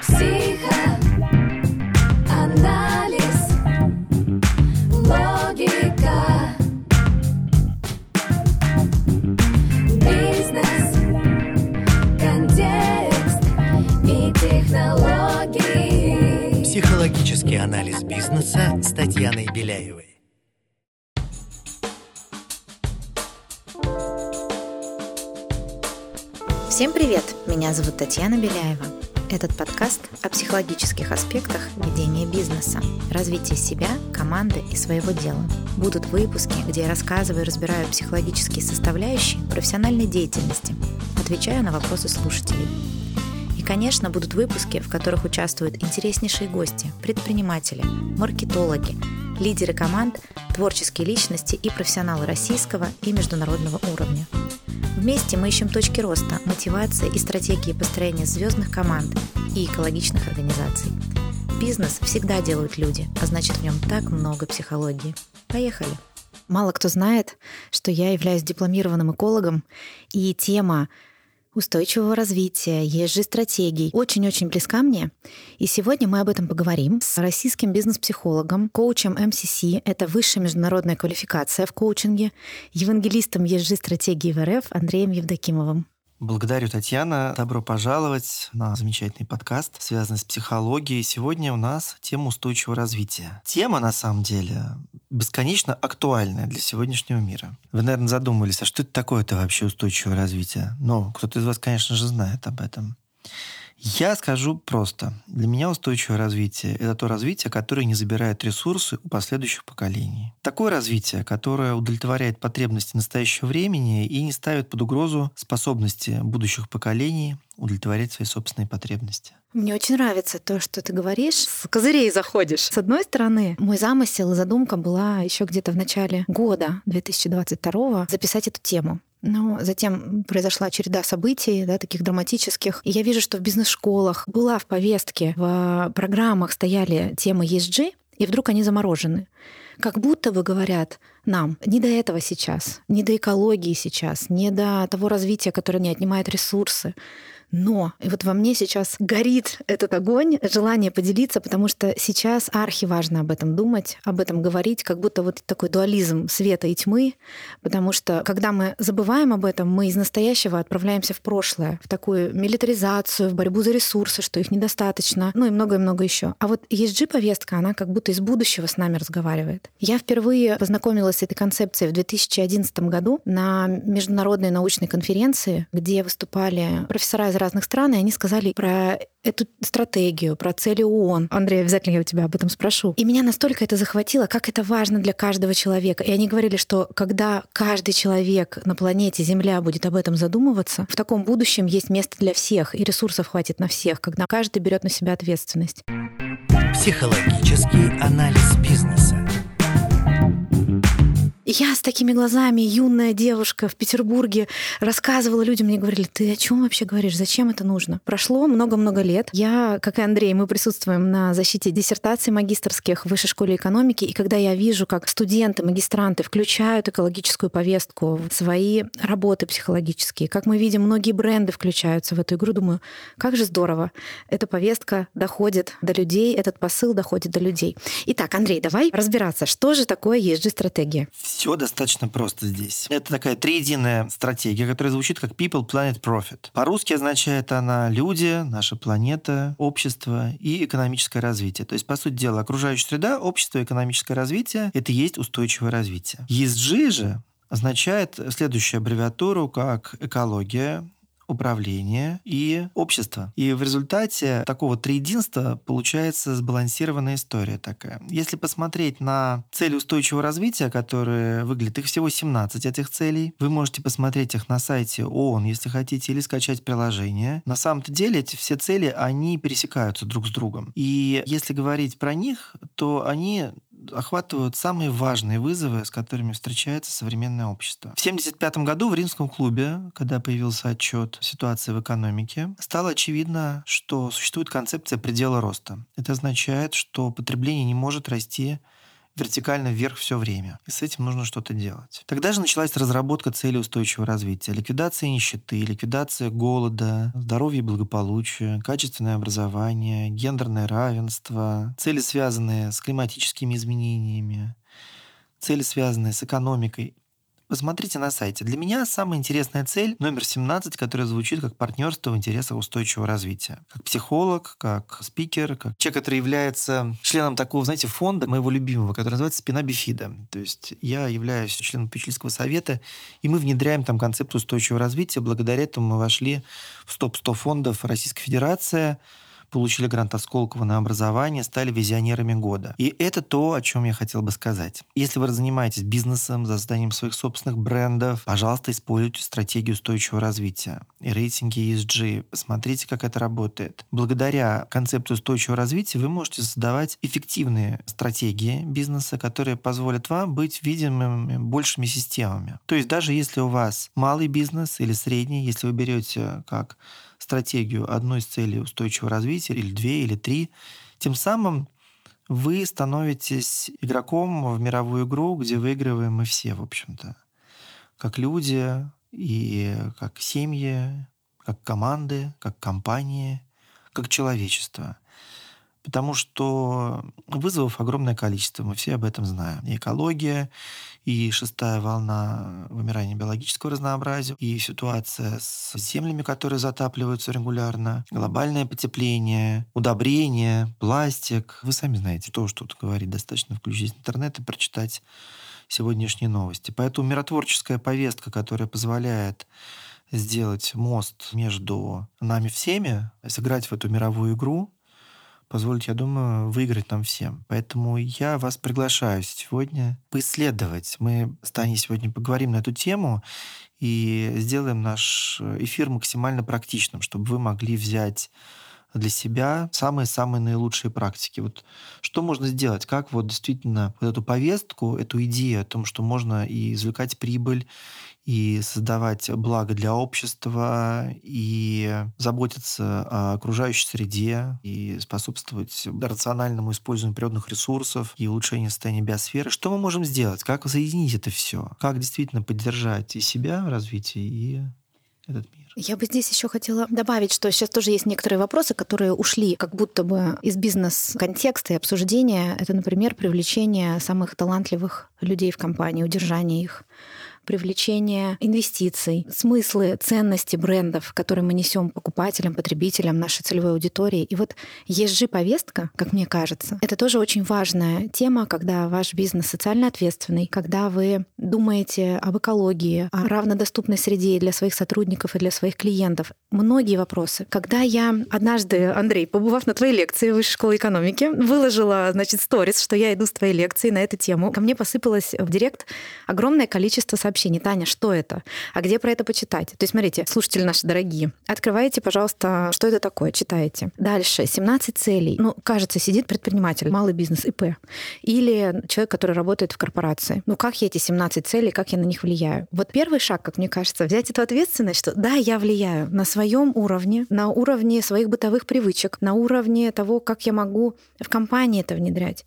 Психоанализ, логика, бизнес, контекст и технологии. Психологический анализ бизнеса с Татьяной Беляевой. Всем привет! Меня зовут Татьяна Беляева. Этот подкаст о психологических аспектах ведения бизнеса, развития себя, команды и своего дела. Будут выпуски, где я рассказываю и разбираю психологические составляющие профессиональной деятельности, отвечаю на вопросы слушателей. И, конечно, будут выпуски, в которых участвуют интереснейшие гости, предприниматели, маркетологи, лидеры команд, творческие личности и профессионалы российского и международного уровня. Вместе мы ищем точки роста, мотивации и стратегии построения звездных команд и экологичных организаций. Бизнес всегда делают люди, а значит в нем так много психологии. Поехали! Мало кто знает, что я являюсь дипломированным экологом, и тема устойчивого развития, ESG-стратегий очень-очень близка мне. И сегодня мы об этом поговорим с российским бизнес-психологом, коучем МСС, это высшая международная квалификация в коучинге, евангелистом ESG-стратегии в РФ Андреем Евдокимовым. Благодарю, Татьяна. Добро пожаловать на замечательный подкаст, связанный с психологией. Сегодня у нас тема устойчивого развития. Тема, на самом деле, бесконечно актуальная для сегодняшнего мира. Вы, наверное, задумались, а что это такое-то вообще устойчивое развитие? Но кто-то из вас, конечно же, знает об этом. Я скажу просто. Для меня устойчивое развитие – это то развитие, которое не забирает ресурсы у последующих поколений. Такое развитие, которое удовлетворяет потребности настоящего времени и не ставит под угрозу способности будущих поколений удовлетворять свои собственные потребности. Мне очень нравится то, что ты говоришь. С козырей заходишь. С одной стороны, мой замысел и задумка была еще где-то в начале года 2022 записать эту тему. Но затем произошла череда событий, да, таких драматических. И я вижу, что в бизнес-школах была в повестке, в программах стояли темы ESG, и вдруг они заморожены. Как будто бы говорят нам, не до этого сейчас, не до экологии сейчас, не до того развития, которое не отнимает ресурсы. Но и вот во мне сейчас горит этот огонь, желание поделиться, потому что сейчас архи важно об этом думать, об этом говорить, как будто вот такой дуализм света и тьмы, потому что когда мы забываем об этом, мы из настоящего отправляемся в прошлое, в такую милитаризацию, в борьбу за ресурсы, что их недостаточно, ну и многое-много еще. А вот ESG-повестка, она как будто из будущего с нами разговаривает. Я впервые познакомилась с этой концепцией в 2011 году на международной научной конференции, где выступали профессора из разных стран, и они сказали про эту стратегию, про цели ООН. Андрей, обязательно я у тебя об этом спрошу. И меня настолько это захватило, как это важно для каждого человека. И они говорили, что когда каждый человек на планете Земля будет об этом задумываться, в таком будущем есть место для всех, и ресурсов хватит на всех, когда каждый берет на себя ответственность. Психологический анализ бизнеса. Я с такими глазами, юная девушка в Петербурге, рассказывала людям, мне говорили, ты о чем вообще говоришь, зачем это нужно? Прошло много-много лет. Я, как и Андрей, мы присутствуем на защите диссертаций магистрских в Высшей школе экономики, и когда я вижу, как студенты, магистранты включают экологическую повестку в свои работы психологические, как мы видим, многие бренды включаются в эту игру, думаю, как же здорово. Эта повестка доходит до людей, этот посыл доходит до людей. Итак, Андрей, давай разбираться, что же такое ESG-стратегия? Все достаточно просто здесь. Это такая триединая стратегия, которая звучит как People, Planet, Profit. По-русски означает она люди, наша планета, общество и экономическое развитие. То есть, по сути дела, окружающая среда, общество экономическое развитие – это и есть устойчивое развитие. ESG же означает следующую аббревиатуру как экология, управление и общество. И в результате такого триединства получается сбалансированная история такая. Если посмотреть на цели устойчивого развития, которые выглядят, их всего 17 этих целей, вы можете посмотреть их на сайте ООН, если хотите, или скачать приложение. На самом-то деле эти все цели, они пересекаются друг с другом. И если говорить про них, то они охватывают самые важные вызовы, с которыми встречается современное общество. В 1975 году в Римском клубе, когда появился отчет ситуации в экономике, стало очевидно, что существует концепция предела роста. Это означает, что потребление не может расти вертикально вверх все время. И с этим нужно что-то делать. Тогда же началась разработка цели устойчивого развития. Ликвидация нищеты, ликвидация голода, здоровье и благополучие, качественное образование, гендерное равенство, цели, связанные с климатическими изменениями, цели, связанные с экономикой Посмотрите на сайте. Для меня самая интересная цель номер 17, которая звучит как партнерство в интересах устойчивого развития. Как психолог, как спикер, как человек, который является членом такого, знаете, фонда моего любимого, который называется «Спина Бифида». То есть я являюсь членом попечительского совета, и мы внедряем там концепт устойчивого развития. Благодаря этому мы вошли в топ-100 фондов Российской Федерации – получили грант Осколково на образование, стали визионерами года. И это то, о чем я хотел бы сказать. Если вы занимаетесь бизнесом, созданием своих собственных брендов, пожалуйста, используйте стратегию устойчивого развития и рейтинги ESG. Посмотрите, как это работает. Благодаря концепту устойчивого развития вы можете создавать эффективные стратегии бизнеса, которые позволят вам быть видимыми большими системами. То есть даже если у вас малый бизнес или средний, если вы берете как стратегию одной из целей устойчивого развития, или две, или три, тем самым вы становитесь игроком в мировую игру, где выигрываем мы все, в общем-то. Как люди и как семьи, как команды, как компании, как человечество. Потому что вызовов огромное количество, мы все об этом знаем. И экология, и шестая волна вымирания биологического разнообразия, и ситуация с землями, которые затапливаются регулярно, глобальное потепление, удобрение, пластик. Вы сами знаете, то, что тут говорить, достаточно включить интернет и прочитать сегодняшние новости. Поэтому миротворческая повестка, которая позволяет сделать мост между нами всеми, сыграть в эту мировую игру, позволить, я думаю, выиграть нам всем. Поэтому я вас приглашаю сегодня поисследовать. Мы с Таней сегодня поговорим на эту тему и сделаем наш эфир максимально практичным, чтобы вы могли взять для себя самые-самые наилучшие практики. Вот что можно сделать? Как вот действительно вот эту повестку, эту идею о том, что можно и извлекать прибыль, и создавать благо для общества, и заботиться о окружающей среде, и способствовать рациональному использованию природных ресурсов и улучшению состояния биосферы. Что мы можем сделать? Как соединить это все? Как действительно поддержать и себя в развитии, и этот мир? Я бы здесь еще хотела добавить, что сейчас тоже есть некоторые вопросы, которые ушли как будто бы из бизнес-контекста и обсуждения. Это, например, привлечение самых талантливых людей в компании, удержание их привлечение инвестиций, смыслы, ценности брендов, которые мы несем покупателям, потребителям, нашей целевой аудитории. И вот ESG-повестка, как мне кажется, это тоже очень важная тема, когда ваш бизнес социально ответственный, когда вы думаете об экологии, о равнодоступной среде для своих сотрудников и для своих клиентов. Многие вопросы. Когда я однажды, Андрей, побывав на твоей лекции в Высшей школе экономики, выложила, значит, сторис, что я иду с твоей лекции на эту тему, ко мне посыпалось в директ огромное количество сообщений сообщений. Таня, что это? А где про это почитать? То есть, смотрите, слушатели наши дорогие, открывайте, пожалуйста, что это такое, читаете. Дальше, 17 целей. Ну, кажется, сидит предприниматель, малый бизнес, ИП. Или человек, который работает в корпорации. Ну, как я эти 17 целей, как я на них влияю? Вот первый шаг, как мне кажется, взять эту ответственность, что да, я влияю на своем уровне, на уровне своих бытовых привычек, на уровне того, как я могу в компании это внедрять.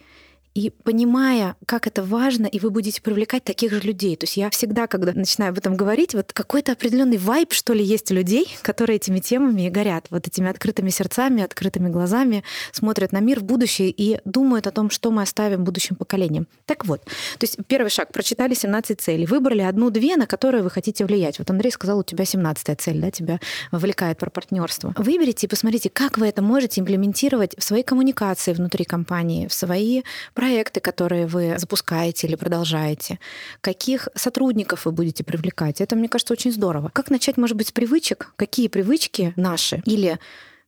И понимая, как это важно, и вы будете привлекать таких же людей. То есть я всегда, когда начинаю об этом говорить, вот какой-то определенный вайб, что ли, есть у людей, которые этими темами горят, вот этими открытыми сердцами, открытыми глазами, смотрят на мир в будущее и думают о том, что мы оставим будущим поколениям. Так вот, то есть первый шаг, прочитали 17 целей, выбрали одну-две, на которые вы хотите влиять. Вот Андрей сказал, у тебя 17 цель, да, тебя вовлекает про партнерство. Выберите и посмотрите, как вы это можете имплементировать в своей коммуникации внутри компании, в свои проекты, проекты, которые вы запускаете или продолжаете, каких сотрудников вы будете привлекать. Это, мне кажется, очень здорово. Как начать, может быть, с привычек? Какие привычки наши или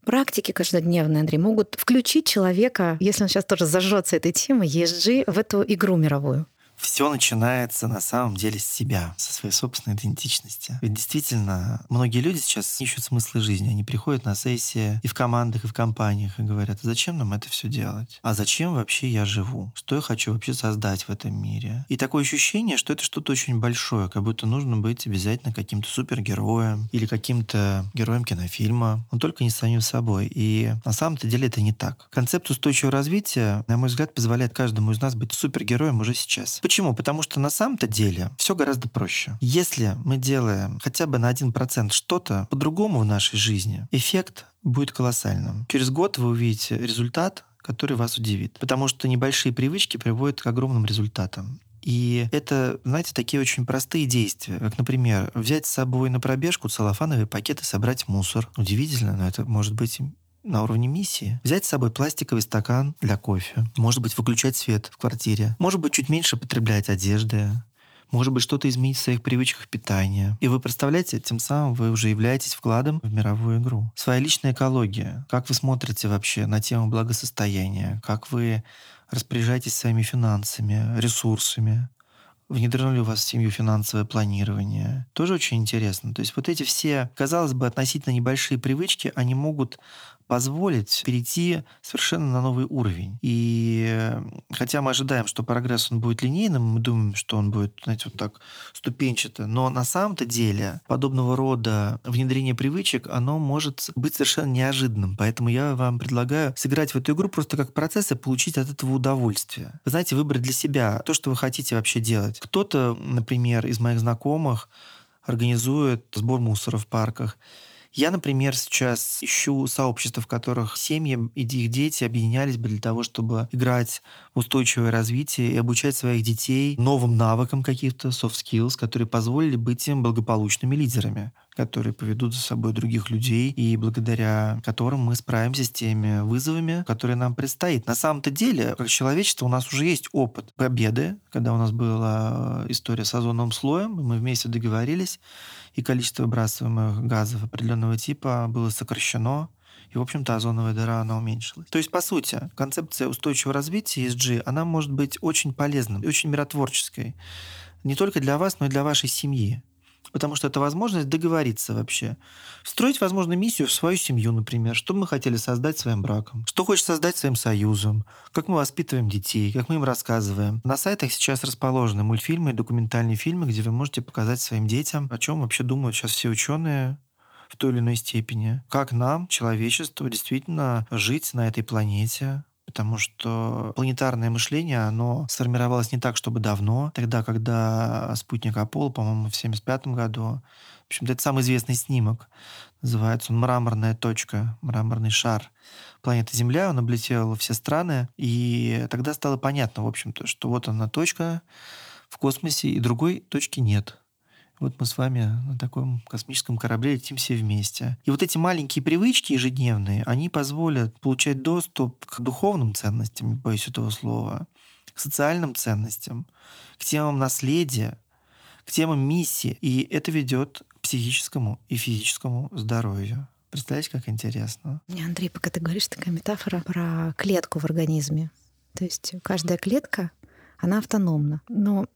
практики каждодневные, Андрей, могут включить человека, если он сейчас тоже зажжется этой темой, ESG, в эту игру мировую? Все начинается на самом деле с себя, со своей собственной идентичности. Ведь действительно, многие люди сейчас ищут смыслы жизни. Они приходят на сессии и в командах, и в компаниях и говорят, «А зачем нам это все делать? А зачем вообще я живу? Что я хочу вообще создать в этом мире? И такое ощущение, что это что-то очень большое, как будто нужно быть обязательно каким-то супергероем или каким-то героем кинофильма, но только не самим собой. И на самом-то деле это не так. Концепт устойчивого развития, на мой взгляд, позволяет каждому из нас быть супергероем уже сейчас. Почему? Потому что на самом-то деле все гораздо проще. Если мы делаем хотя бы на 1% что-то по-другому в нашей жизни, эффект будет колоссальным. Через год вы увидите результат, который вас удивит. Потому что небольшие привычки приводят к огромным результатам. И это, знаете, такие очень простые действия, как, например, взять с собой на пробежку целлофановый пакет и собрать мусор. Удивительно, но это может быть на уровне миссии. Взять с собой пластиковый стакан для кофе. Может быть, выключать свет в квартире. Может быть, чуть меньше потреблять одежды. Может быть, что-то изменить в своих привычках питания. И вы представляете, тем самым вы уже являетесь вкладом в мировую игру. Своя личная экология. Как вы смотрите вообще на тему благосостояния? Как вы распоряжаетесь своими финансами, ресурсами? Внедрено ли у вас в семью финансовое планирование? Тоже очень интересно. То есть вот эти все, казалось бы, относительно небольшие привычки, они могут позволить перейти совершенно на новый уровень. И хотя мы ожидаем, что прогресс он будет линейным, мы думаем, что он будет, знаете, вот так ступенчато, но на самом-то деле подобного рода внедрение привычек, оно может быть совершенно неожиданным. Поэтому я вам предлагаю сыграть в эту игру просто как процесс и получить от этого удовольствие. Вы знаете, выбрать для себя то, что вы хотите вообще делать. Кто-то, например, из моих знакомых организует сбор мусора в парках. Я, например, сейчас ищу сообщества, в которых семьи и их дети объединялись бы для того, чтобы играть в устойчивое развитие и обучать своих детей новым навыкам каких-то, soft skills, которые позволили быть им благополучными лидерами которые поведут за собой других людей и благодаря которым мы справимся с теми вызовами, которые нам предстоит. На самом-то деле, как человечество, у нас уже есть опыт победы, когда у нас была история с озоновым слоем, мы вместе договорились, и количество выбрасываемых газов определенного типа было сокращено, и, в общем-то, озоновая дыра, она уменьшилась. То есть, по сути, концепция устойчивого развития ESG, она может быть очень полезной, очень миротворческой. Не только для вас, но и для вашей семьи. Потому что это возможность договориться вообще. Строить, возможно, миссию в свою семью, например. Что мы хотели создать своим браком. Что хочешь создать своим союзом. Как мы воспитываем детей. Как мы им рассказываем. На сайтах сейчас расположены мультфильмы и документальные фильмы, где вы можете показать своим детям, о чем вообще думают сейчас все ученые в той или иной степени. Как нам, человечеству, действительно жить на этой планете, потому что планетарное мышление, оно сформировалось не так, чтобы давно. Тогда, когда спутник Аполло, по-моему, в 1975 году, в общем-то, это самый известный снимок. Называется он «Мраморная точка», «Мраморный шар». Планета Земля, он облетел все страны, и тогда стало понятно, в общем-то, что вот она точка в космосе, и другой точки нет. Вот мы с вами на таком космическом корабле летим все вместе. И вот эти маленькие привычки ежедневные, они позволят получать доступ к духовным ценностям, боюсь этого слова, к социальным ценностям, к темам наследия, к темам миссии. И это ведет к психическому и физическому здоровью. Представляете, как интересно? Андрей, пока ты говоришь, такая метафора про клетку в организме. То есть каждая клетка, она автономна. Но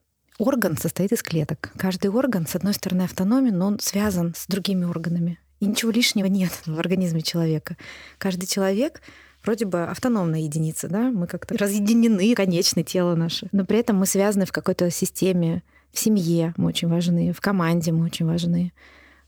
Орган состоит из клеток. Каждый орган, с одной стороны, автономен, но он связан с другими органами. И ничего лишнего нет в организме человека. Каждый человек вроде бы автономная единица, да, мы как-то разъединены, конечны тело наше, но при этом мы связаны в какой-то системе, в семье мы очень важны, в команде мы очень важны.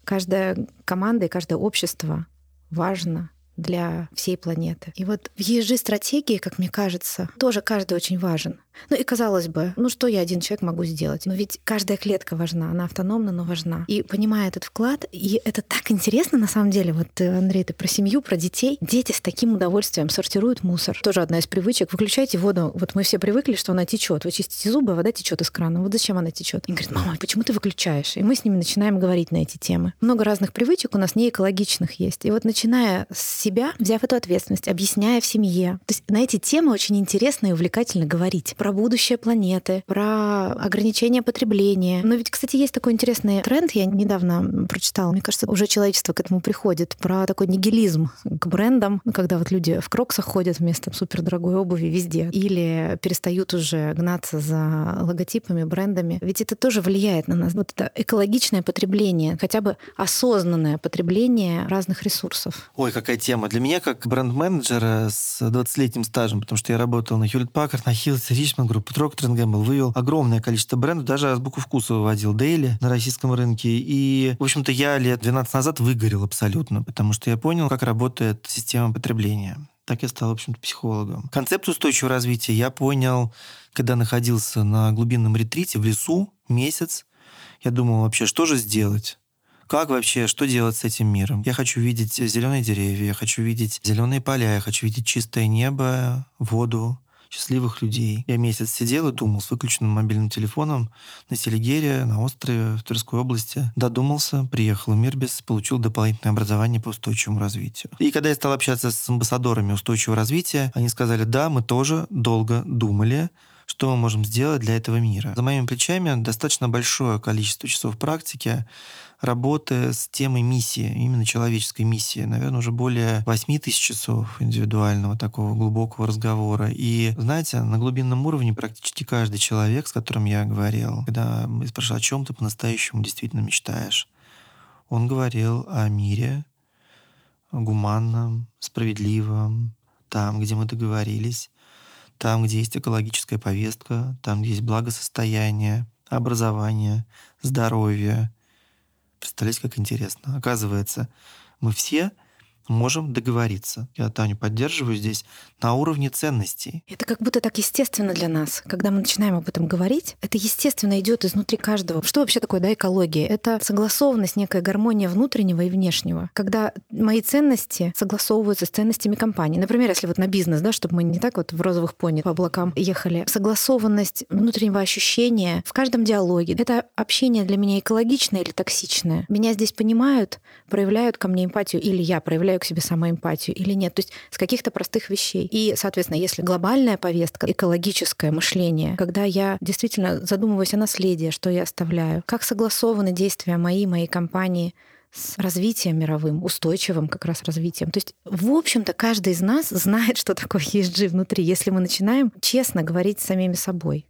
Каждая команда и каждое общество важно для всей планеты. И вот в ESG-стратегии, как мне кажется, тоже каждый очень важен. Ну и казалось бы, ну что я один человек могу сделать? Но ведь каждая клетка важна, она автономна, но важна. И понимая этот вклад, и это так интересно на самом деле. Вот, э, Андрей, ты про семью, про детей. Дети с таким удовольствием сортируют мусор. Тоже одна из привычек. Выключайте воду. Вот мы все привыкли, что она течет. Вы чистите зубы, а вода течет из крана. Вот зачем она течет? И говорит, мама, почему ты выключаешь? И мы с ними начинаем говорить на эти темы. Много разных привычек у нас не экологичных есть. И вот начиная с себя, взяв эту ответственность, объясняя в семье, то есть на эти темы очень интересно и увлекательно говорить про будущее планеты, про ограничение потребления. Но ведь, кстати, есть такой интересный тренд, я недавно прочитала, мне кажется, уже человечество к этому приходит, про такой нигилизм к брендам, когда вот люди в кроксах ходят вместо супердорогой обуви везде, или перестают уже гнаться за логотипами, брендами. Ведь это тоже влияет на нас. Вот это экологичное потребление, хотя бы осознанное потребление разных ресурсов. Ой, какая тема. Для меня, как бренд-менеджера с 20-летним стажем, потому что я работал на Hewlett Packard, на Hills, Richmond Group, Procter Gamble, вывел огромное количество брендов, даже азбуку вкуса выводил Дейли на российском рынке. И, в общем-то, я лет 12 назад выгорел абсолютно, потому что я понял, как работает система потребления. Так я стал, в общем-то, психологом. Концепт устойчивого развития я понял, когда находился на глубинном ретрите в лесу месяц. Я думал вообще, что же сделать? Как вообще, что делать с этим миром? Я хочу видеть зеленые деревья, я хочу видеть зеленые поля, я хочу видеть чистое небо, воду, счастливых людей. Я месяц сидел и думал с выключенным мобильным телефоном на Селигере, на острове в Тверской области. Додумался, приехал в Мирбис, получил дополнительное образование по устойчивому развитию. И когда я стал общаться с амбассадорами устойчивого развития, они сказали, да, мы тоже долго думали, что мы можем сделать для этого мира. За моими плечами достаточно большое количество часов практики, работы с темой миссии, именно человеческой миссии. Наверное, уже более 8 тысяч часов индивидуального такого глубокого разговора. И, знаете, на глубинном уровне практически каждый человек, с которым я говорил, когда мы спрашивали, о чем ты по-настоящему действительно мечтаешь, он говорил о мире гуманном, справедливом, там, где мы договорились, там, где есть экологическая повестка, там, где есть благосостояние, образование, здоровье. Представляете, как интересно. Оказывается, мы все можем договориться. Я Таню поддерживаю здесь на уровне ценностей. Это как будто так естественно для нас. Когда мы начинаем об этом говорить, это естественно идет изнутри каждого. Что вообще такое да, экология? Это согласованность, некая гармония внутреннего и внешнего. Когда мои ценности согласовываются с ценностями компании. Например, если вот на бизнес, да, чтобы мы не так вот в розовых пони по облакам ехали. Согласованность внутреннего ощущения в каждом диалоге. Это общение для меня экологичное или токсичное. Меня здесь понимают, проявляют ко мне эмпатию, или я проявляю к себе самоэмпатию, или нет. То есть с каких-то простых вещей. И, соответственно, если глобальная повестка, экологическое мышление, когда я действительно задумываюсь о наследии, что я оставляю, как согласованы действия мои, моей компании с развитием мировым, устойчивым как раз развитием. То есть, в общем-то, каждый из нас знает, что такое ESG внутри, если мы начинаем честно говорить с самими собой.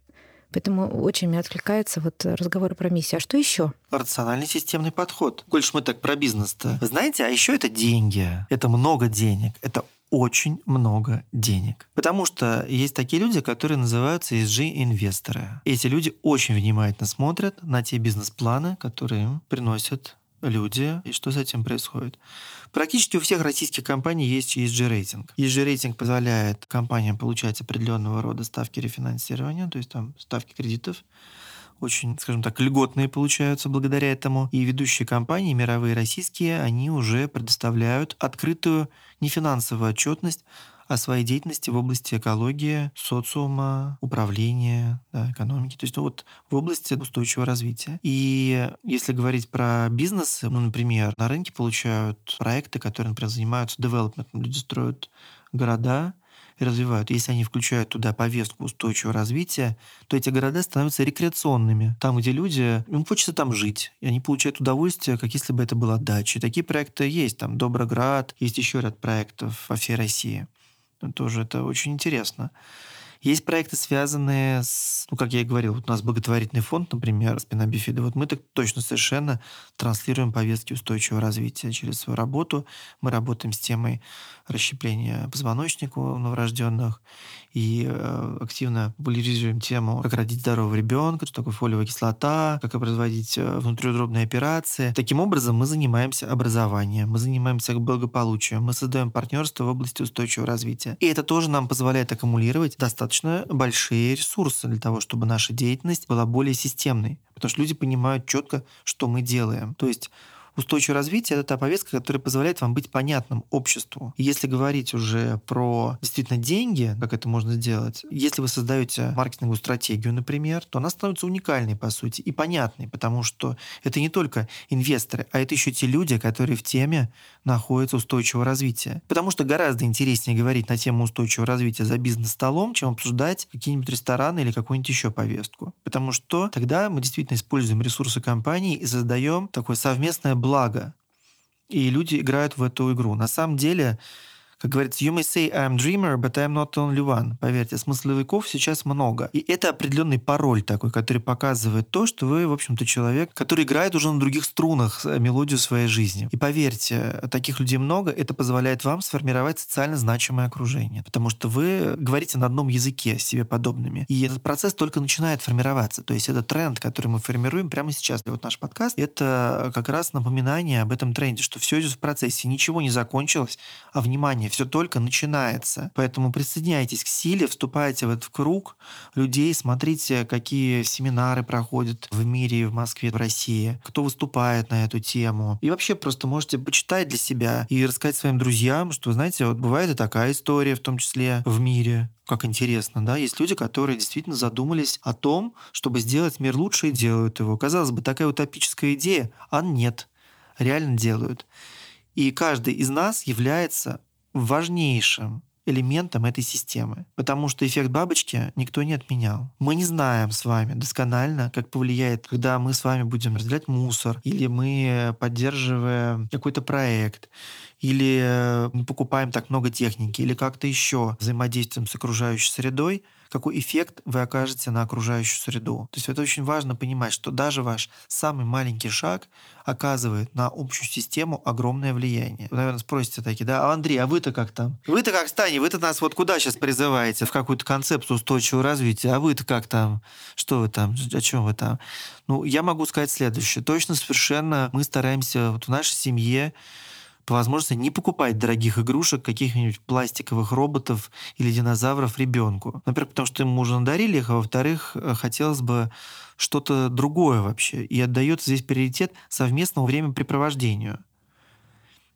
Поэтому очень мне откликается вот разговоры про миссию. А что еще? Рациональный системный подход. Коль мы так про бизнес-то. Вы знаете, а еще это деньги. Это много денег. Это очень много денег. Потому что есть такие люди, которые называются ESG-инвесторы. Эти люди очень внимательно смотрят на те бизнес-планы, которые им приносят люди и что с этим происходит. Практически у всех российских компаний есть ESG-рейтинг. ESG-рейтинг позволяет компаниям получать определенного рода ставки рефинансирования, то есть там ставки кредитов, очень, скажем так, льготные получаются благодаря этому. И ведущие компании, мировые российские, они уже предоставляют открытую нефинансовую отчетность о своей деятельности в области экологии, социума, управления, да, экономики, то есть ну, вот в области устойчивого развития. И если говорить про бизнес, ну, например, на рынке получают проекты, которые, например, занимаются девелопментом, люди строят города, и развивают. Если они включают туда повестку устойчивого развития, то эти города становятся рекреационными. Там, где люди, им хочется там жить, и они получают удовольствие, как если бы это была дача. И такие проекты есть. Там Доброград, есть еще ряд проектов во всей России. Тоже это очень интересно. Есть проекты, связанные с, ну, как я и говорил, вот у нас благотворительный фонд, например, спина бифида. Вот мы так точно совершенно транслируем повестки устойчивого развития через свою работу. Мы работаем с темой расщепления позвоночника у новорожденных и э, активно популяризируем тему, как родить здорового ребенка, что такое фолиевая кислота, как производить э, внутриутробные операции. Таким образом, мы занимаемся образованием, мы занимаемся благополучием, мы создаем партнерство в области устойчивого развития. И это тоже нам позволяет аккумулировать достаточно большие ресурсы для того, чтобы наша деятельность была более системной. Потому что люди понимают четко, что мы делаем. То есть устойчивое развитие – это та повестка, которая позволяет вам быть понятным обществу. И если говорить уже про действительно деньги, как это можно сделать, если вы создаете маркетинговую стратегию, например, то она становится уникальной, по сути, и понятной, потому что это не только инвесторы, а это еще те люди, которые в теме находятся устойчивого развития. Потому что гораздо интереснее говорить на тему устойчивого развития за бизнес-столом, чем обсуждать какие-нибудь рестораны или какую-нибудь еще повестку. Потому что тогда мы действительно используем ресурсы компании и создаем такое совместное благо. И люди играют в эту игру. На самом деле, как говорится, you may say I'm dreamer, but I'm not only one. Поверьте, смысловиков сейчас много. И это определенный пароль такой, который показывает то, что вы, в общем-то, человек, который играет уже на других струнах мелодию своей жизни. И поверьте, таких людей много, это позволяет вам сформировать социально значимое окружение. Потому что вы говорите на одном языке с себе подобными. И этот процесс только начинает формироваться. То есть это тренд, который мы формируем прямо сейчас. И вот наш подкаст — это как раз напоминание об этом тренде, что все идет в процессе, ничего не закончилось, а внимание все только начинается. Поэтому присоединяйтесь к силе, вступайте в этот круг людей, смотрите, какие семинары проходят в мире, в Москве, в России, кто выступает на эту тему. И вообще просто можете почитать для себя и рассказать своим друзьям, что, знаете, вот бывает и такая история, в том числе в мире, как интересно, да, есть люди, которые действительно задумались о том, чтобы сделать мир лучше и делают его. Казалось бы, такая утопическая идея, а нет, реально делают. И каждый из нас является важнейшим элементом этой системы, потому что эффект бабочки никто не отменял. Мы не знаем с вами досконально, как повлияет, когда мы с вами будем разделять мусор, или мы поддерживаем какой-то проект, или не покупаем так много техники, или как-то еще взаимодействуем с окружающей средой, какой эффект вы окажете на окружающую среду. То есть это очень важно понимать, что даже ваш самый маленький шаг оказывает на общую систему огромное влияние. Вы, наверное, спросите такие, да, а Андрей, а вы-то как там? Вы-то как, Стани, вы-то нас вот куда сейчас призываете? В какую-то концепцию устойчивого развития? А вы-то как там? Что вы там? О чем вы там? Ну, я могу сказать следующее. Точно совершенно мы стараемся вот в нашей семье по возможности не покупать дорогих игрушек, каких-нибудь пластиковых роботов или динозавров ребенку. Во-первых, потому что ему уже надарили их, а во-вторых, э, хотелось бы что-то другое вообще. И отдается здесь приоритет совместному времяпрепровождению.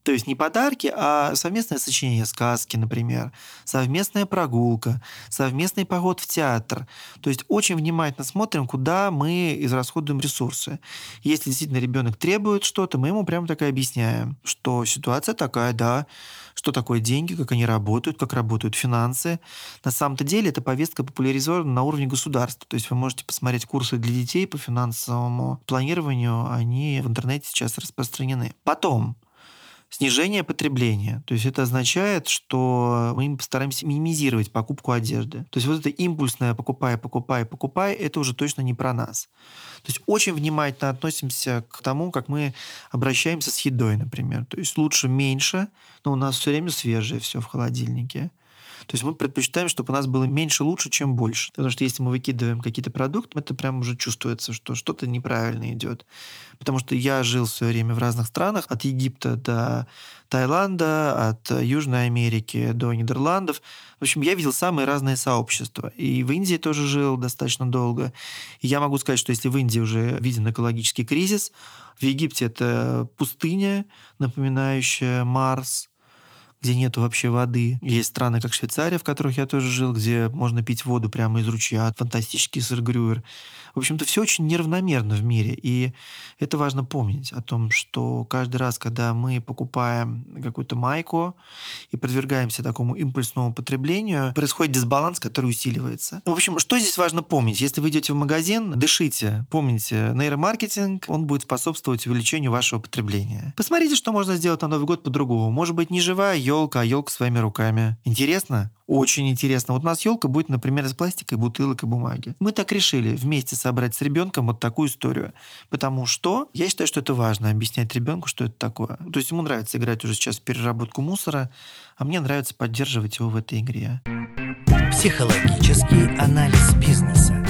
То есть не подарки, а совместное сочинение сказки, например, совместная прогулка, совместный поход в театр. То есть очень внимательно смотрим, куда мы израсходуем ресурсы. Если действительно ребенок требует что-то, мы ему прямо так и объясняем, что ситуация такая, да, что такое деньги, как они работают, как работают финансы. На самом-то деле эта повестка популяризована на уровне государства. То есть вы можете посмотреть курсы для детей по финансовому планированию, они в интернете сейчас распространены. Потом, снижение потребления. То есть это означает, что мы постараемся минимизировать покупку одежды. То есть вот это импульсное покупай, покупай, покупай, это уже точно не про нас. То есть очень внимательно относимся к тому, как мы обращаемся с едой, например. То есть лучше меньше, но у нас все время свежее все в холодильнике. То есть мы предпочитаем, чтобы у нас было меньше лучше, чем больше. Потому что если мы выкидываем какие-то продукты, это прям уже чувствуется, что что-то неправильно идет. Потому что я жил в свое время в разных странах, от Египта до Таиланда, от Южной Америки до Нидерландов. В общем, я видел самые разные сообщества. И в Индии тоже жил достаточно долго. И я могу сказать, что если в Индии уже виден экологический кризис, в Египте это пустыня, напоминающая Марс, где нет вообще воды. Есть страны, как Швейцария, в которых я тоже жил, где можно пить воду прямо из ручья. Фантастический сыр Грюер. В общем-то, все очень неравномерно в мире. И это важно помнить о том, что каждый раз, когда мы покупаем какую-то майку и подвергаемся такому импульсному потреблению, происходит дисбаланс, который усиливается. В общем, что здесь важно помнить? Если вы идете в магазин, дышите. Помните, нейромаркетинг, он будет способствовать увеличению вашего потребления. Посмотрите, что можно сделать на Новый год по-другому. Может быть, не живая елка, а елка своими руками. Интересно? Очень интересно. Вот у нас елка будет, например, из пластика, бутылок и бумаги. Мы так решили вместе собрать с ребенком вот такую историю. Потому что я считаю, что это важно, объяснять ребенку, что это такое. То есть ему нравится играть уже сейчас в переработку мусора, а мне нравится поддерживать его в этой игре. Психологический анализ бизнеса.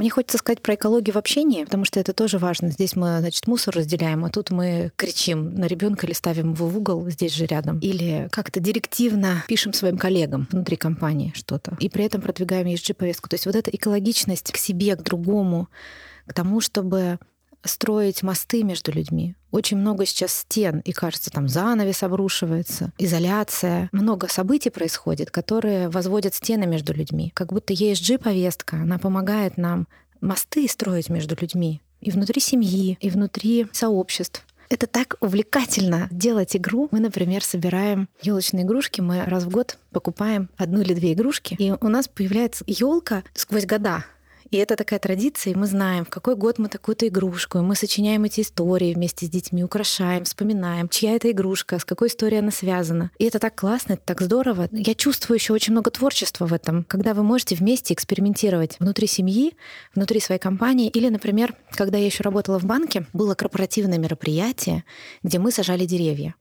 Мне хочется сказать про экологию в общении, потому что это тоже важно. Здесь мы, значит, мусор разделяем, а тут мы кричим на ребенка или ставим его в угол здесь же рядом. Или как-то директивно пишем своим коллегам внутри компании что-то. И при этом продвигаем ESG-повестку. То есть вот эта экологичность к себе, к другому, к тому, чтобы строить мосты между людьми. Очень много сейчас стен, и кажется, там занавес обрушивается, изоляция. Много событий происходит, которые возводят стены между людьми. Как будто ESG-повестка, она помогает нам мосты строить между людьми. И внутри семьи, и внутри сообществ. Это так увлекательно делать игру. Мы, например, собираем елочные игрушки. Мы раз в год покупаем одну или две игрушки. И у нас появляется елка сквозь года. И это такая традиция, и мы знаем, в какой год мы такую-то игрушку, и мы сочиняем эти истории вместе с детьми, украшаем, вспоминаем, чья это игрушка, с какой историей она связана. И это так классно, это так здорово. Я чувствую еще очень много творчества в этом, когда вы можете вместе экспериментировать внутри семьи, внутри своей компании. Или, например, когда я еще работала в банке, было корпоративное мероприятие, где мы сажали деревья.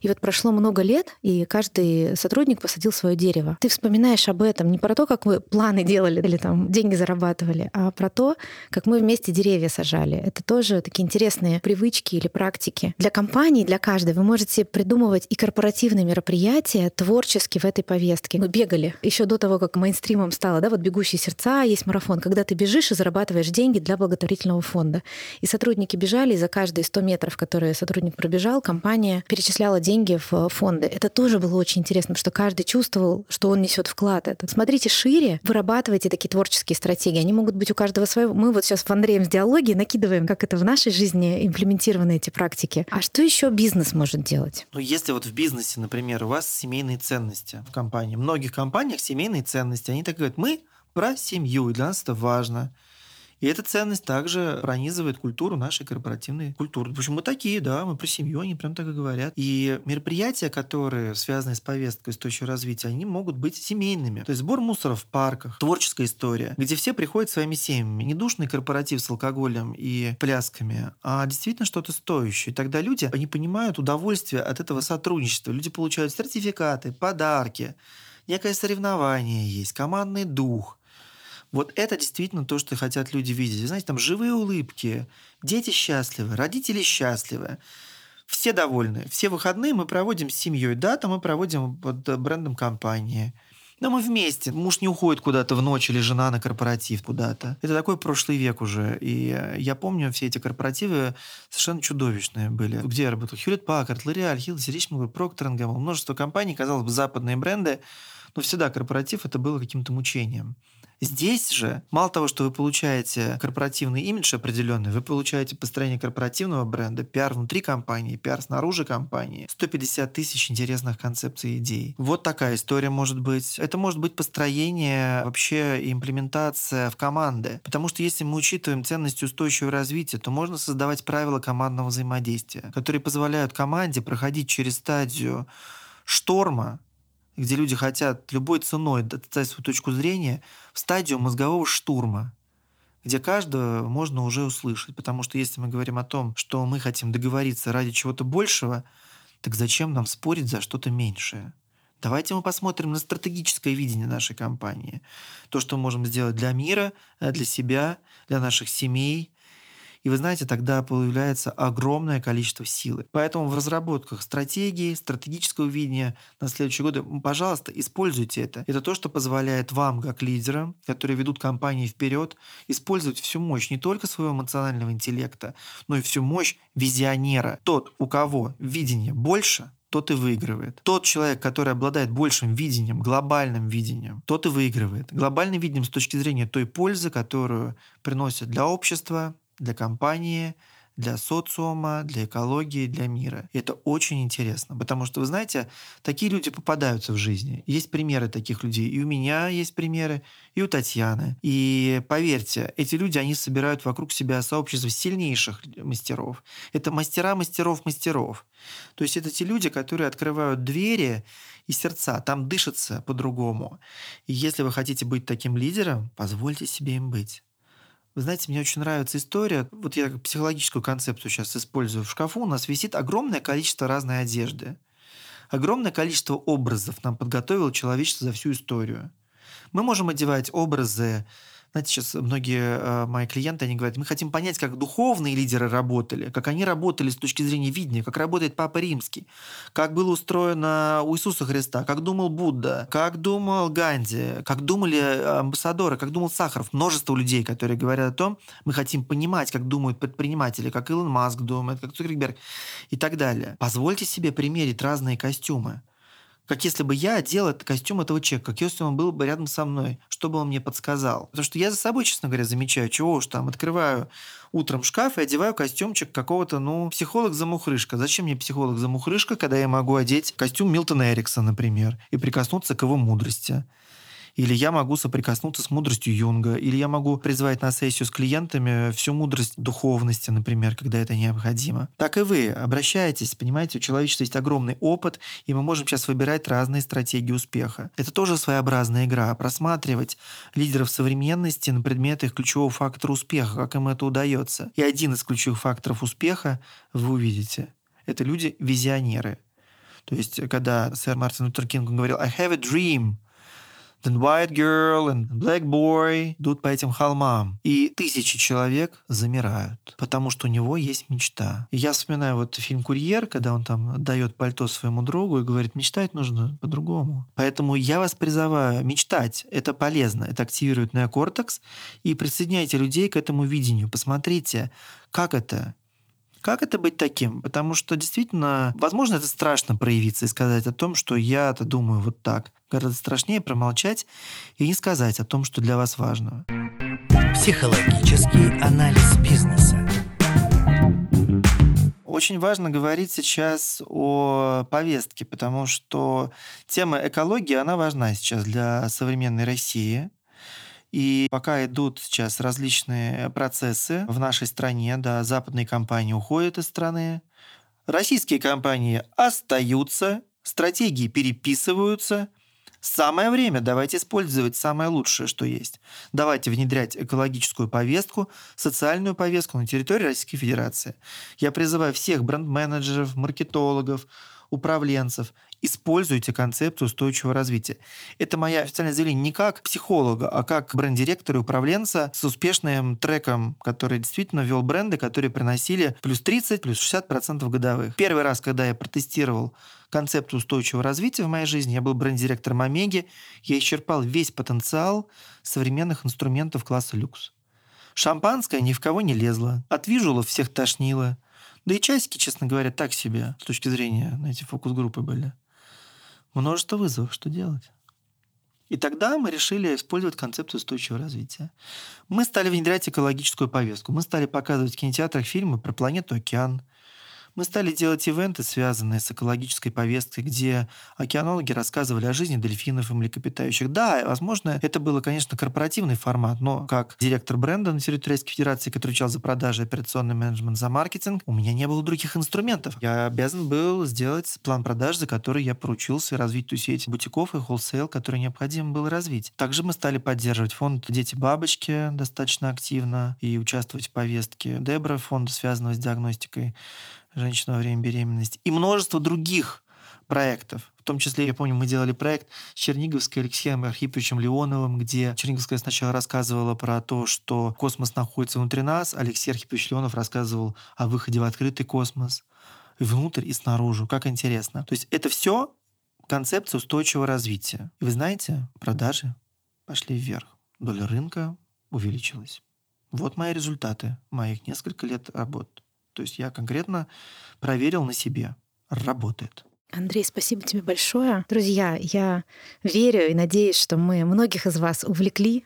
И вот прошло много лет, и каждый сотрудник посадил свое дерево. Ты вспоминаешь об этом не про то, как вы планы делали или там деньги зарабатывали, а про то, как мы вместе деревья сажали. Это тоже такие интересные привычки или практики. Для компании, для каждой вы можете придумывать и корпоративные мероприятия творчески в этой повестке. Мы бегали еще до того, как мейнстримом стало, да, вот «Бегущие сердца», есть марафон, когда ты бежишь и зарабатываешь деньги для благотворительного фонда. И сотрудники бежали, и за каждые 100 метров, которые сотрудник пробежал, компания перечисляла перечисляла деньги в э, фонды. Это тоже было очень интересно, потому что каждый чувствовал, что он несет вклад. Это. Смотрите шире, вырабатывайте такие творческие стратегии. Они могут быть у каждого своего. Мы вот сейчас в Андреем с диалоги накидываем, как это в нашей жизни имплементированы эти практики. А что еще бизнес может делать? Ну, если вот в бизнесе, например, у вас семейные ценности в компании, в многих компаниях семейные ценности, они так говорят, мы про семью, и для нас это важно. И эта ценность также пронизывает культуру нашей корпоративной культуры. В общем, мы такие, да, мы про семью, они прям так и говорят. И мероприятия, которые связаны с повесткой устойчивого развития, они могут быть семейными. То есть сбор мусора в парках, творческая история, где все приходят своими семьями. Не душный корпоратив с алкоголем и плясками, а действительно что-то стоящее. И тогда люди, они понимают удовольствие от этого сотрудничества. Люди получают сертификаты, подарки, некое соревнование есть, командный дух – вот это действительно то, что хотят люди видеть. Знаете, там живые улыбки, дети счастливы, родители счастливы. Все довольны. Все выходные мы проводим с семьей. Да, там мы проводим под брендом компании. Но мы вместе. Муж не уходит куда-то в ночь или жена на корпоратив куда-то. Это такой прошлый век уже. И я помню, все эти корпоративы совершенно чудовищные были. Где я работал? Hewlett Packard, L'Oreal, Hill's, Richemont, Procter Множество компаний, казалось бы, западные бренды. Но всегда корпоратив это было каким-то мучением. Здесь же, мало того, что вы получаете корпоративный имидж определенный, вы получаете построение корпоративного бренда, пиар внутри компании, пиар снаружи компании, 150 тысяч интересных концепций и идей. Вот такая история может быть. Это может быть построение, вообще имплементация в команды. Потому что если мы учитываем ценности устойчивого развития, то можно создавать правила командного взаимодействия, которые позволяют команде проходить через стадию шторма, где люди хотят любой ценой достать свою точку зрения, в стадию мозгового штурма, где каждого можно уже услышать. Потому что если мы говорим о том, что мы хотим договориться ради чего-то большего, так зачем нам спорить за что-то меньшее? Давайте мы посмотрим на стратегическое видение нашей компании. То, что мы можем сделать для мира, для себя, для наших семей, и вы знаете, тогда появляется огромное количество силы. Поэтому в разработках стратегии, стратегического видения на следующие годы, пожалуйста, используйте это. Это то, что позволяет вам, как лидерам, которые ведут компании вперед, использовать всю мощь не только своего эмоционального интеллекта, но и всю мощь визионера. Тот, у кого видение больше, тот и выигрывает. Тот человек, который обладает большим видением, глобальным видением, тот и выигрывает. Глобальным видением с точки зрения той пользы, которую приносит для общества, для компании, для социума, для экологии, для мира. И это очень интересно, потому что, вы знаете, такие люди попадаются в жизни. Есть примеры таких людей. И у меня есть примеры, и у Татьяны. И поверьте, эти люди, они собирают вокруг себя сообщество сильнейших мастеров. Это мастера мастеров мастеров. То есть это те люди, которые открывают двери и сердца. Там дышится по-другому. И если вы хотите быть таким лидером, позвольте себе им быть. Вы знаете, мне очень нравится история. Вот я психологическую концепцию сейчас использую. В шкафу у нас висит огромное количество разной одежды. Огромное количество образов нам подготовило человечество за всю историю. Мы можем одевать образы Знаете, сейчас многие э, мои клиенты, они говорят, мы хотим понять, как духовные лидеры работали, как они работали с точки зрения видения, как работает Папа Римский, как было устроено у Иисуса Христа, как думал Будда, как думал Ганди, как думали амбассадоры, как думал Сахаров. Множество людей, которые говорят о том, мы хотим понимать, как думают предприниматели, как Илон Маск думает, как Цукерберг и так далее. Позвольте себе примерить разные костюмы как если бы я одел этот костюм этого человека, как если он был бы рядом со мной, что бы он мне подсказал. Потому что я за собой, честно говоря, замечаю, чего уж там, открываю утром шкаф и одеваю костюмчик какого-то, ну, психолог-замухрышка. Зачем мне психолог-замухрышка, когда я могу одеть костюм Милтона Эрикса, например, и прикоснуться к его мудрости? Или я могу соприкоснуться с мудростью Юнга, или я могу призвать на сессию с клиентами всю мудрость духовности, например, когда это необходимо. Так и вы обращаетесь, понимаете, у человечества есть огромный опыт, и мы можем сейчас выбирать разные стратегии успеха. Это тоже своеобразная игра, просматривать лидеров современности на предмет их ключевого фактора успеха, как им это удается. И один из ключевых факторов успеха вы увидите. Это люди-визионеры. То есть, когда сэр Мартин Лютер Кинг говорил «I have a dream», The White Girl and Black Boy идут по этим холмам. И тысячи человек замирают, потому что у него есть мечта. И я вспоминаю вот фильм «Курьер», когда он там дает пальто своему другу и говорит, мечтать нужно по-другому. Поэтому я вас призываю мечтать. Это полезно. Это активирует неокортекс. И присоединяйте людей к этому видению. Посмотрите, как это как это быть таким? Потому что действительно, возможно, это страшно проявиться и сказать о том, что я-то думаю вот так. Гораздо страшнее промолчать и не сказать о том, что для вас важно. Психологический анализ бизнеса. Очень важно говорить сейчас о повестке, потому что тема экологии, она важна сейчас для современной России. И пока идут сейчас различные процессы в нашей стране, да, западные компании уходят из страны, российские компании остаются, стратегии переписываются. Самое время, давайте использовать самое лучшее, что есть. Давайте внедрять экологическую повестку, социальную повестку на территории Российской Федерации. Я призываю всех бренд-менеджеров, маркетологов, управленцев используйте концепцию устойчивого развития. Это моя официальное заявление не как психолога, а как бренд-директора и управленца с успешным треком, который действительно вел бренды, которые приносили плюс 30, плюс 60 процентов годовых. Первый раз, когда я протестировал концепцию устойчивого развития в моей жизни, я был бренд-директором Омеги, я исчерпал весь потенциал современных инструментов класса люкс. Шампанское ни в кого не лезло, от вижулов всех тошнило, да и часики, честно говоря, так себе с точки зрения, знаете, фокус-группы были множество вызовов, что делать? И тогда мы решили использовать концепцию устойчивого развития. Мы стали внедрять экологическую повестку. Мы стали показывать в кинотеатрах фильмы про планету океан, мы стали делать ивенты, связанные с экологической повесткой, где океанологи рассказывали о жизни дельфинов и млекопитающих. Да, возможно, это было, конечно, корпоративный формат, но как директор бренда на территории Российской Федерации, который отвечал за продажи, операционный менеджмент, за маркетинг, у меня не было других инструментов. Я обязан был сделать план продаж, за который я поручился, развить ту сеть бутиков и холсейл, который необходимо было развить. Также мы стали поддерживать фонд «Дети-бабочки» достаточно активно и участвовать в повестке Дебра, фонда, связанного с диагностикой женщина во время беременности, и множество других проектов. В том числе, я помню, мы делали проект с Черниговской Алексеем Архиповичем Леоновым, где Черниговская сначала рассказывала про то, что космос находится внутри нас, Алексей Архипович Леонов рассказывал о выходе в открытый космос, внутрь и снаружи. Как интересно. То есть это все концепция устойчивого развития. И вы знаете, продажи пошли вверх. Доля рынка увеличилась. Вот мои результаты моих несколько лет работы. То есть я конкретно проверил на себе. Работает. Андрей, спасибо тебе большое. Друзья, я верю и надеюсь, что мы многих из вас увлекли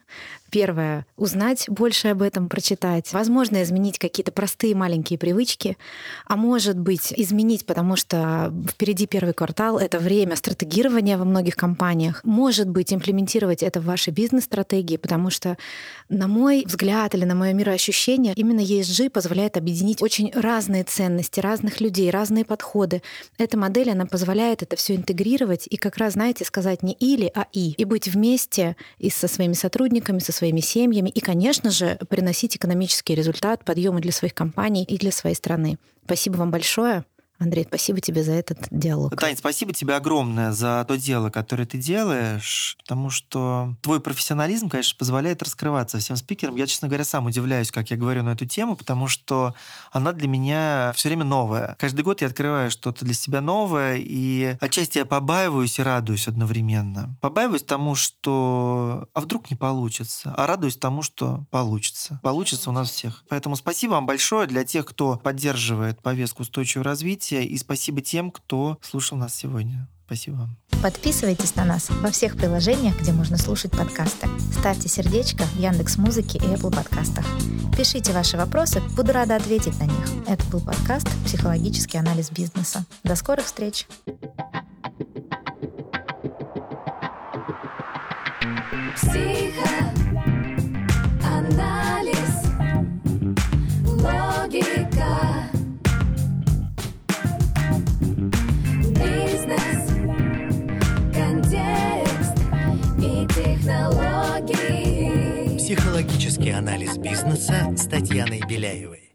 Первое — узнать больше об этом, прочитать. Возможно, изменить какие-то простые маленькие привычки, а может быть, изменить, потому что впереди первый квартал — это время стратегирования во многих компаниях. Может быть, имплементировать это в вашей бизнес-стратегии, потому что, на мой взгляд или на мое мироощущение, именно ESG позволяет объединить очень разные ценности, разных людей, разные подходы. Эта модель, она позволяет это все интегрировать и как раз, знаете, сказать не или, а и. И быть вместе и со своими сотрудниками, со своими семьями и, конечно же, приносить экономический результат, подъемы для своих компаний и для своей страны. Спасибо вам большое. Андрей, спасибо тебе за этот диалог. Таня, спасибо тебе огромное за то дело, которое ты делаешь, потому что твой профессионализм, конечно, позволяет раскрываться всем спикерам. Я, честно говоря, сам удивляюсь, как я говорю на эту тему, потому что она для меня все время новая. Каждый год я открываю что-то для себя новое, и отчасти я побаиваюсь и радуюсь одновременно. Побаиваюсь тому, что а вдруг не получится, а радуюсь тому, что получится. Получится у нас всех. Поэтому спасибо вам большое для тех, кто поддерживает повестку устойчивого развития, и спасибо тем, кто слушал нас сегодня. Спасибо вам. Подписывайтесь на нас во всех приложениях, где можно слушать подкасты. Ставьте сердечко в Яндекс Музыке и Apple подкастах. Пишите ваши вопросы, буду рада ответить на них. Это был подкаст «Психологический анализ бизнеса». До скорых встреч! Психоанализ, логика, Психологический анализ бизнеса с Татьяной Беляевой.